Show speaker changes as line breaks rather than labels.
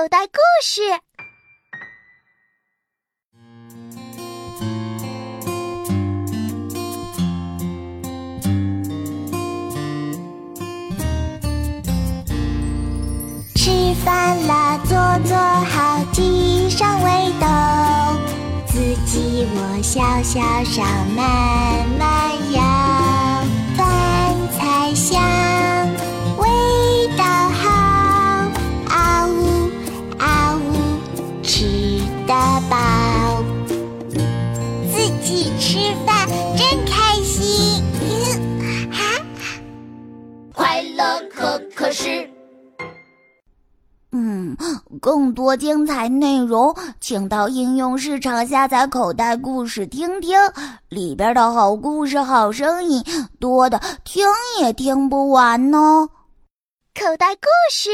口袋故事。吃饭了，坐坐好，系上围兜，自己窝小小上，慢慢得饱。自己吃饭真开心，哈！
快乐可可是。
嗯，更多精彩内容，请到应用市场下载《口袋故事》听听，里边的好故事、好声音多的听也听不完呢。
口袋故事。